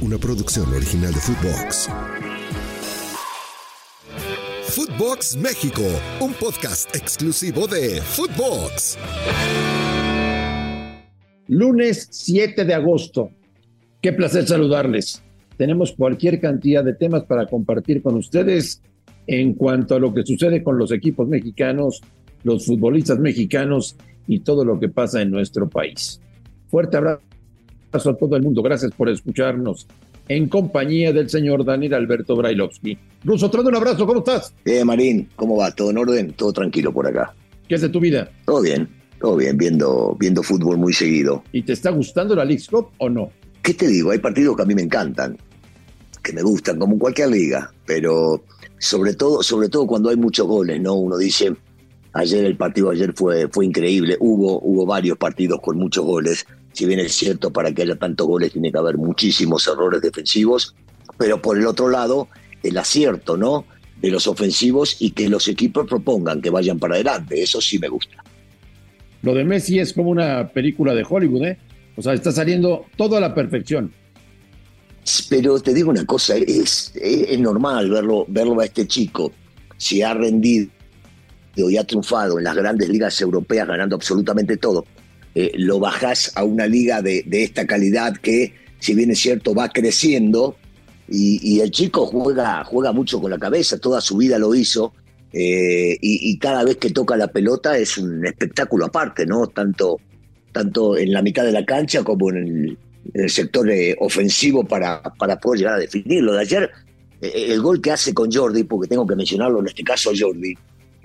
una producción original de Footbox. Footbox México, un podcast exclusivo de Footbox. Lunes 7 de agosto. Qué placer saludarles. Tenemos cualquier cantidad de temas para compartir con ustedes en cuanto a lo que sucede con los equipos mexicanos, los futbolistas mexicanos y todo lo que pasa en nuestro país. Fuerte abrazo a todo el mundo. Gracias por escucharnos en compañía del señor Daniel Alberto Brailovsky. Ruso, trae un abrazo, ¿cómo estás? Eh, Marín, ¿cómo va? ¿Todo en orden? Todo tranquilo por acá. ¿Qué es de tu vida? Todo bien, todo bien, viendo, viendo fútbol muy seguido. ¿Y te está gustando la League Cup o no? ¿Qué te digo? Hay partidos que a mí me encantan, que me gustan, como en cualquier liga, pero sobre todo, sobre todo cuando hay muchos goles, ¿no? Uno dice, ayer el partido ayer fue, fue increíble, hubo, hubo varios partidos con muchos goles, si bien es cierto, para que haya tantos goles tiene que haber muchísimos errores defensivos, pero por el otro lado, el acierto, ¿no? De los ofensivos y que los equipos propongan que vayan para adelante, eso sí me gusta. Lo de Messi es como una película de Hollywood, ¿eh? O sea, está saliendo todo a la perfección. Pero te digo una cosa, es, es, normal verlo, verlo a este chico, si ha rendido y ha triunfado en las grandes ligas europeas ganando absolutamente todo, eh, lo bajás a una liga de, esta calidad que, si bien es cierto, va creciendo y, el chico juega, juega mucho con la cabeza, toda su vida lo hizo. Eh, y, cada vez que toca la pelota es un espectáculo aparte, ¿no? Tanto, tanto en la mitad de la cancha como en el, sector eh, ofensivo para, para poder llegar a definirlo. De ayer, el gol que hace con Jordi, porque tengo que mencionarlo en este caso Jordi,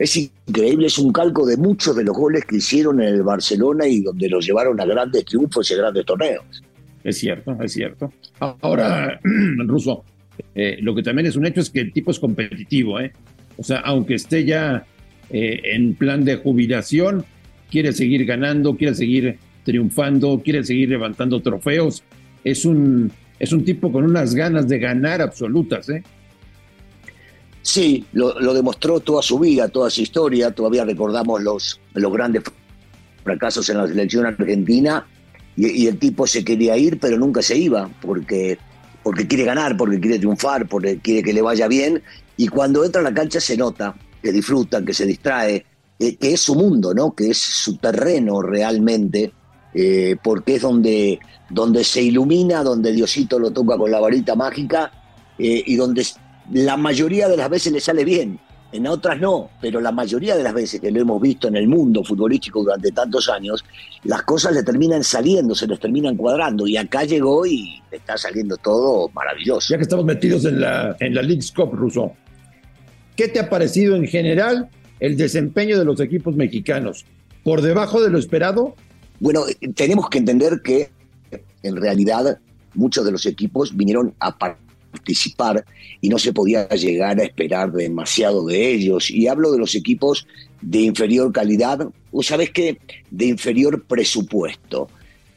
es increíble, es un calco de muchos de los goles que hicieron en el Barcelona y donde los llevaron a grandes triunfos y grandes torneos. Es cierto, es cierto. Ahora, Ruso, eh, lo que también es un hecho es que el tipo es competitivo, ¿eh? O sea, aunque esté ya eh, en plan de jubilación, quiere seguir ganando, quiere seguir triunfando, quiere seguir levantando trofeos. Es un, es un tipo con unas ganas de ganar absolutas, ¿eh? Sí, lo, demostró toda su vida, toda su historia. Todavía recordamos los, los grandes fracasos en la selección argentina y, el tipo se quería ir, pero nunca se iba porque, porque quiere ganar, porque quiere triunfar, porque quiere que le vaya bien. Y cuando entra a la cancha se nota que disfruta, que se distrae, que es su mundo, ¿no? que es su terreno realmente, eh, porque es donde, donde se ilumina, donde Diosito lo toca con la varita mágica eh, y donde la mayoría de las veces le sale bien, en otras no, pero la mayoría de las veces que lo hemos visto en el mundo futbolístico durante tantos años, las cosas le terminan saliendo, se les terminan cuadrando y acá llegó y está saliendo todo maravilloso. Ya que estamos metidos en la, en la League Cup, Russo, ¿qué te ha parecido en general el desempeño de los equipos mexicanos? ¿Por debajo de lo esperado? Bueno, tenemos que entender que en realidad muchos de los equipos vinieron a partir participar y no se podía llegar a esperar demasiado de ellos. Y hablo de los equipos de inferior calidad, o sabes qué, de inferior presupuesto,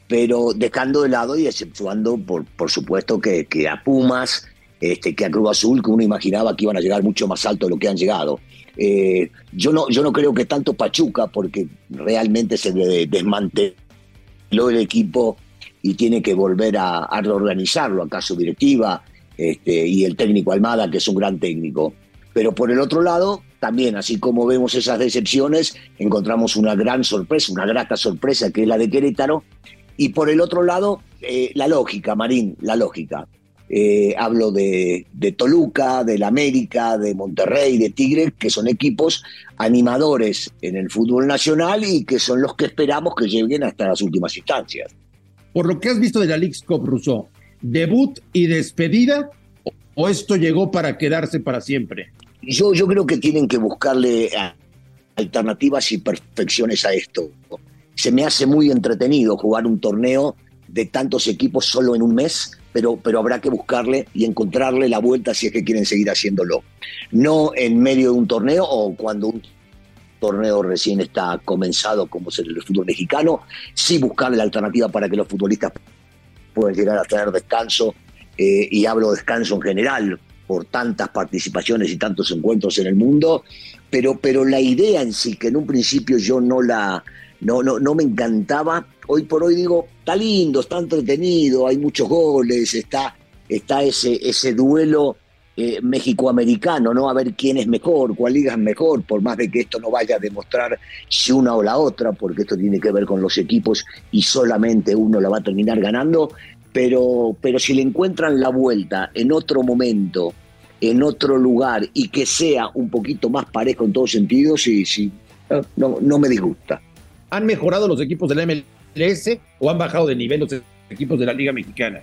pero dejando de lado y exceptuando, por, por supuesto, que, que a Pumas, este, que a Cruz Azul, que uno imaginaba que iban a llegar mucho más alto de lo que han llegado. Eh, yo, no, yo no creo que tanto Pachuca, porque realmente se desmanteló el equipo y tiene que volver a, a reorganizarlo, acaso directiva, este, y el técnico Almada, que es un gran técnico. Pero por el otro lado, también, así como vemos esas decepciones, encontramos una gran sorpresa, una grata sorpresa, que es la de Querétaro. Y por el otro lado, eh, la lógica, Marín, la lógica. Eh, hablo de, de, Toluca, del América, de Monterrey, de Tigre, que son equipos animadores en el fútbol nacional y que son los que esperamos que lleguen hasta las últimas instancias. Por lo que has visto de la Ligue Cup, Rousseau, debut y despedida o esto llegó para quedarse para siempre? Yo, yo creo que tienen que buscarle alternativas y perfecciones a esto. Se me hace muy entretenido jugar un torneo de tantos equipos solo en un mes, pero, pero habrá que buscarle y encontrarle la vuelta si es que quieren seguir haciéndolo. No en medio de un torneo o cuando un torneo recién está comenzado, como es el fútbol mexicano, sí buscarle la alternativa para que los futbolistas pueden llegar a tener descanso, eh, y hablo de descanso en general, por tantas participaciones y tantos encuentros en el mundo, pero, pero la idea en sí, que en un principio yo no la, no, no, no me encantaba, hoy por hoy digo, está lindo, está entretenido, hay muchos goles, está, está ese, ese duelo eh, México-americano, ¿no? A ver quién es mejor, cuál liga es mejor, por más de que esto no vaya a demostrar si una o la otra, porque esto tiene que ver con los equipos y solamente uno la va a terminar ganando, pero, pero si le encuentran la vuelta en otro momento, en otro lugar y que sea un poquito más parejo en todos sentidos, sí, sí, no, no me disgusta. ¿Han mejorado los equipos de la MLS o han bajado de nivel los equipos de la Liga Mexicana?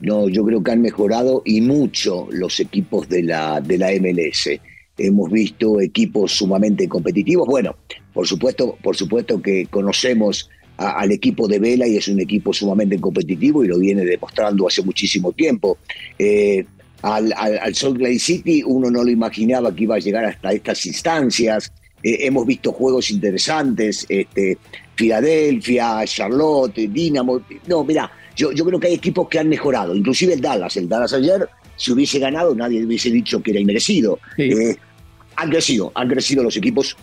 No, yo creo que han mejorado y mucho los equipos de la, de la MLS. Hemos visto equipos sumamente competitivos. Bueno, por supuesto, por supuesto que conocemos al equipo de Vela y es un equipo sumamente competitivo y lo viene demostrando hace muchísimo tiempo. Eh, al, al, Salt Lake City uno no lo imaginaba que iba a llegar hasta estas instancias. Eh, hemos visto juegos interesantes, este, Filadelfia, Charlotte, Dinamo. No, mira, yo, yo creo que hay equipos que han mejorado, inclusive el Dallas. El Dallas ayer, si hubiese ganado, nadie hubiese dicho que era inmerecido. Eh, han crecido, han crecido los equipos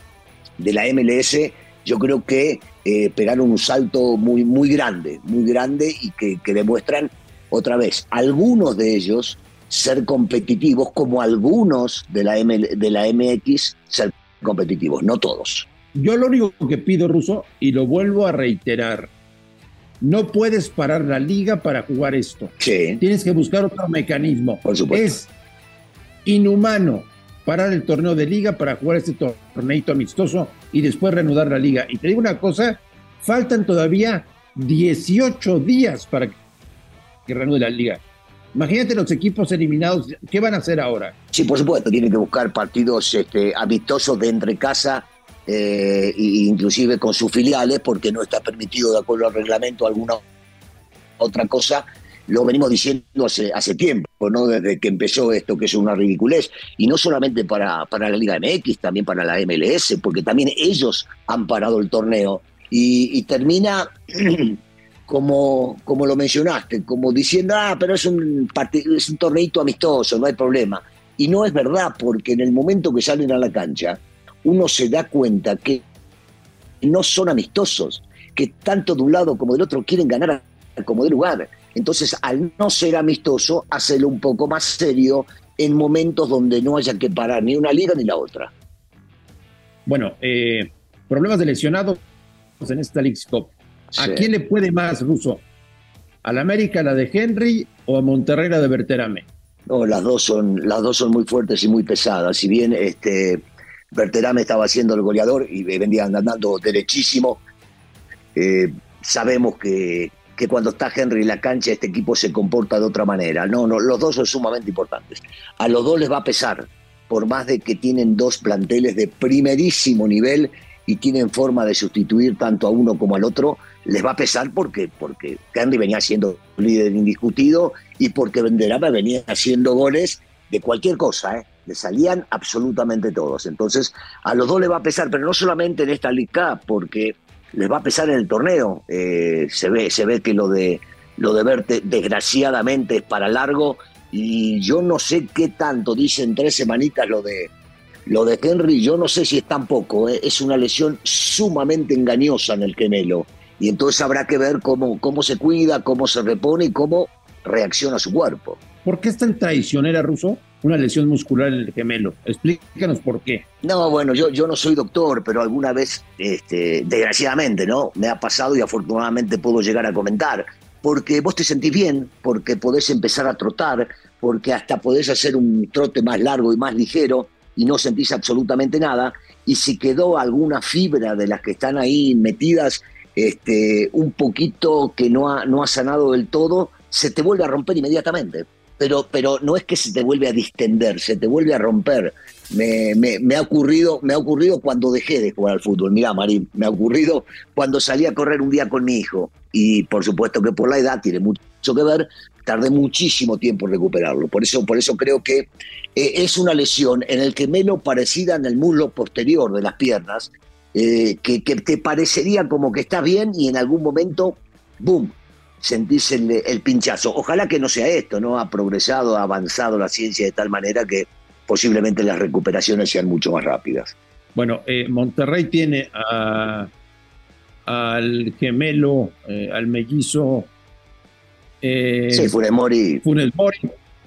de la MLS. Yo creo que eh, pegaron un salto muy, muy grande, muy grande y que, que demuestran otra vez, algunos de ellos ser competitivos como algunos de la, de la MX ser competitivos, no todos. Yo lo único que pido, Ruso, y lo vuelvo a reiterar, no puedes parar la liga para jugar esto. Sí. Tienes que buscar otro mecanismo. Por supuesto. Es inhumano parar el torneo de liga para jugar este torneito amistoso y después reanudar la liga. Y te digo una cosa, faltan todavía 18 días para que reanude la liga. Imagínate los equipos eliminados, ¿qué van a hacer ahora? Sí, por supuesto, tienen que buscar partidos este, amistosos de entre casa eh, inclusive con sus filiales, porque no está permitido de acuerdo al reglamento alguna otra cosa. Lo venimos diciendo hace, hace tiempo, ¿no? Desde que empezó esto, que es una ridiculez. Y no solamente para, para la Liga MX, también para la MLS, porque también ellos han parado el torneo. Y, termina como, como lo mencionaste, como diciendo, ah, pero es un, es un torneito amistoso, no hay problema. Y no es verdad, porque en el momento que salen a la cancha, uno se da cuenta que no son amistosos, que tanto de un lado como del otro quieren ganar como de lugar. Entonces, al no ser amistoso, hacelo un poco más serio en momentos donde no haya que parar ni una liga ni la otra. Bueno, eh, problemas de lesionados en esta League Cup. ¿A quién le puede más, Ruso? ¿A la América la de Henry o a Monterrey la de Berterame? No, las dos son, las dos son muy fuertes y muy pesadas. Si bien este, Berterame estaba siendo el goleador y vendía andando derechísimo. Eh, sabemos que, que, cuando está Henry en la cancha este equipo se comporta de otra manera. No, no, los dos son sumamente importantes. A los dos les va a pesar, por más de que tienen dos planteles de primerísimo nivel y tienen forma de sustituir tanto a uno como al otro, les va a pesar porque, porque Henry venía siendo líder indiscutido y porque Berterame venía haciendo goles de cualquier cosa, ¿eh? Le salían absolutamente todos. Entonces, a los dos le va a pesar, pero no solamente en esta Liga porque les va a pesar en el torneo. Eh, se, ve, se ve que lo de, lo de Verte, desgraciadamente, es para largo. Y yo no sé qué tanto, dicen tres semanitas lo de, lo de Henry, yo no sé si es tan poco. ¿eh? Es una lesión sumamente engañosa en el gemelo. Y entonces habrá que ver cómo, cómo se cuida, cómo se repone y cómo reacciona su cuerpo. ¿Por qué es tan traicionera, Ruso? Una lesión muscular en el gemelo. Explícanos por qué. No, bueno, yo, yo no soy doctor, pero alguna vez, este, desgraciadamente, ¿no? Me ha pasado y afortunadamente puedo llegar a comentar. Porque vos te sentís bien, porque podés empezar a trotar, porque hasta podés hacer un trote más largo y más ligero y no sentís absolutamente nada. Y si quedó alguna fibra de las que están ahí metidas, este, un poquito que no ha, no ha sanado del todo, se te vuelve a romper inmediatamente pero, pero no es que se te vuelve a distender, se te vuelve a romper. Me, me, ha ocurrido, me ha ocurrido cuando dejé de jugar al fútbol. Mira, Marín, me ha ocurrido cuando salí a correr un día con mi hijo. Y por supuesto que por la edad tiene mucho que ver, tardé muchísimo tiempo en recuperarlo. Por eso, por eso creo que eh, es una lesión en el que menos parecida en el muslo posterior de las piernas, eh, que, que te parecería como que está bien y en algún momento, ¡boom!, sentís el, pinchazo. Ojalá que no sea esto, ¿no? Ha progresado, ha avanzado la ciencia de tal manera que posiblemente las recuperaciones sean mucho más rápidas. Bueno, eh, Monterrey tiene al gemelo, eh, al mellizo Eh, sí, Funes Mori. Funes Mori.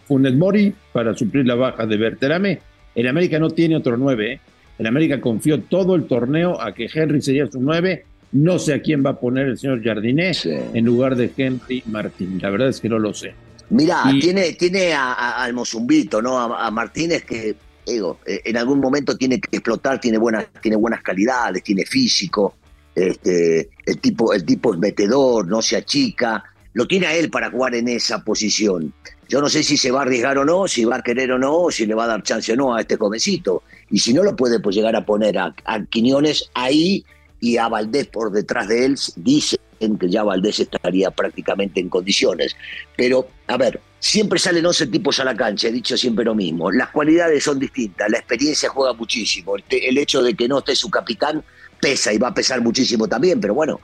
Funes Mori para suplir la baja de Berterame. El América no tiene otro nueve. ¿eh? El América confió todo el torneo a que Henry sería su nueve. No sé a quién va a poner el señor Jardiné en lugar de Henry Martín. La verdad es que no lo sé. Mira, tiene, tiene a, al Mozumbito, ¿no? A, Martínez que, digo, eh, en algún momento tiene que explotar, tiene buenas, tiene buenas calidades, tiene físico, este, el tipo, el tipo es metedor, no se achica, lo tiene a él para jugar en esa posición. Yo no sé si se va a arriesgar o no, si va a querer o no, si le va a dar chance o no a este jovencito. Y si no lo puede, pues llegar a poner a, a Quiñones ahí y a Valdés por detrás de él, dice que ya Valdés estaría prácticamente en condiciones. Pero, a ver, siempre salen 11 tipos a la cancha, he dicho siempre lo mismo. Las cualidades son distintas, la experiencia juega muchísimo. El, hecho de que no esté su capitán pesa y va a pesar muchísimo también, pero bueno,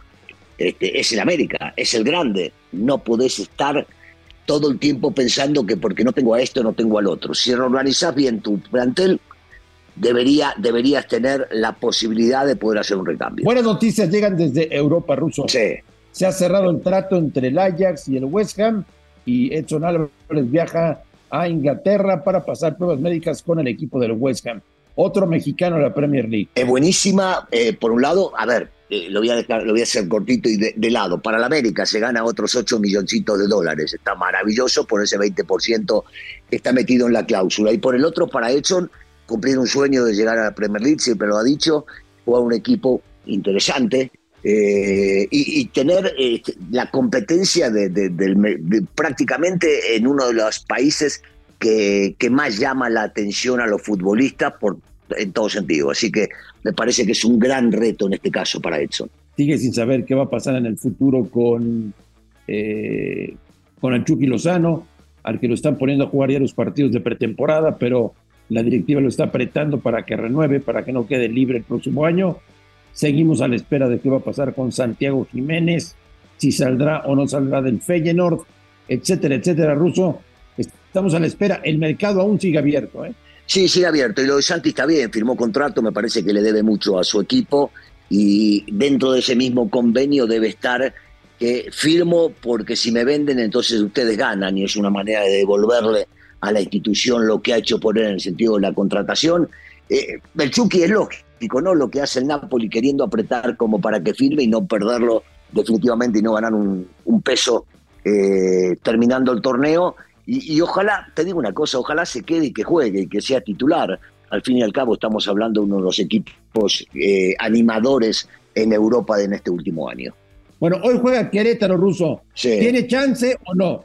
este, es el América, es el grande. No podés estar todo el tiempo pensando que porque no tengo a esto, no tengo al otro. Si organizás bien tu plantel, debería, deberías tener la posibilidad de poder hacer un recambio. Buenas noticias llegan desde Europa, Ruso. Sí. Se ha cerrado el trato entre el Ajax y el West Ham y Edson Álvarez viaja a Inglaterra para pasar pruebas médicas con el equipo del West Ham. Otro mexicano de la Premier League. Es buenísima, eh, por un lado, a ver, eh, lo, voy a dejar, lo voy a hacer cortito y de, lado. Para la América se gana otros 8 milloncitos de dólares. Está maravilloso por ese 20% que está metido en la cláusula. Y por el otro, para Edson, cumplir un sueño de llegar a la Premier League, siempre lo ha dicho, jugar un equipo interesante eh, y, tener eh, la competencia de, prácticamente en uno de los países que, más llama la atención a los futbolistas por, en todo sentido. Así que me parece que es un gran reto en este caso para Edson. Sigue sin saber qué va a pasar en el futuro con, eh, con el Lozano, al que lo están poniendo a jugar ya los partidos de pretemporada, pero la directiva lo está apretando para que renueve, para que no quede libre el próximo año. Seguimos a la espera de qué va a pasar con Santiago Jiménez, si saldrá o no saldrá del Feyenoord, etcétera, etcétera, Ruso. Estamos a la espera. El mercado aún sigue abierto. ¿eh? Sí, sigue abierto. Y lo de Santi está bien, firmó contrato, me parece que le debe mucho a su equipo. Y dentro de ese mismo convenio debe estar que firmo porque si me venden, entonces ustedes ganan. Y es una manera de devolverle a la institución lo que ha hecho por él en el sentido de la contratación. Eh, el Chucky es lógico, ¿no? Lo que hace el Napoli queriendo apretar como para que firme y no perderlo definitivamente y no ganar un, peso eh, terminando el torneo. Y, ojalá, te digo una cosa, ojalá se quede y que juegue y que sea titular. Al fin y al cabo estamos hablando de uno de los equipos eh, animadores en Europa en este último año. Bueno, hoy juega Querétaro Ruso. ¿Tiene chance o no?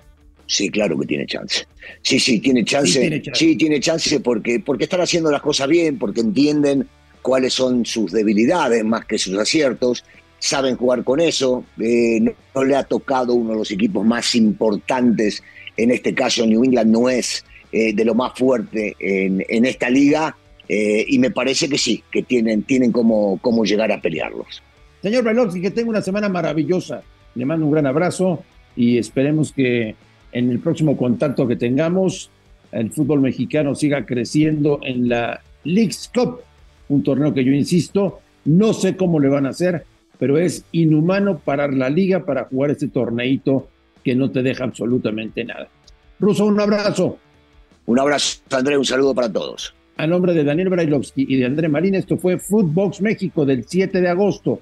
Sí, claro que tiene chance. Sí, sí, tiene chance. Sí, tiene chance, porque, porque están haciendo las cosas bien, porque entienden cuáles son sus debilidades más que sus aciertos, saben jugar con eso. Eh, no, le ha tocado uno de los equipos más importantes, en este caso New England no es eh, de lo más fuerte en, en esta liga, eh, y me parece que sí, que tienen, tienen cómo, cómo llegar a pelearlos. Señor Velox, que tenga una semana maravillosa. Le mando un gran abrazo y esperemos que en el próximo contacto que tengamos, el fútbol mexicano siga creciendo en la Leagues Cup, un torneo que yo insisto, no sé cómo le van a hacer, pero es inhumano parar la liga para jugar este torneito que no te deja absolutamente nada. Ruso, un abrazo. Un abrazo, André, un saludo para todos. A nombre de Daniel Brailovsky y de André Marín, esto fue Footbox México del 7 de agosto.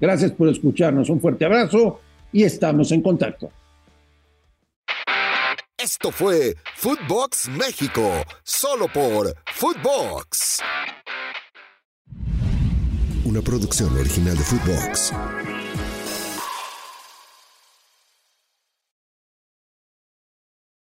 Gracias por escucharnos, un fuerte abrazo y estamos en contacto. Esto fue Footbox México, solo por Footbox. Una producción original de Footbox.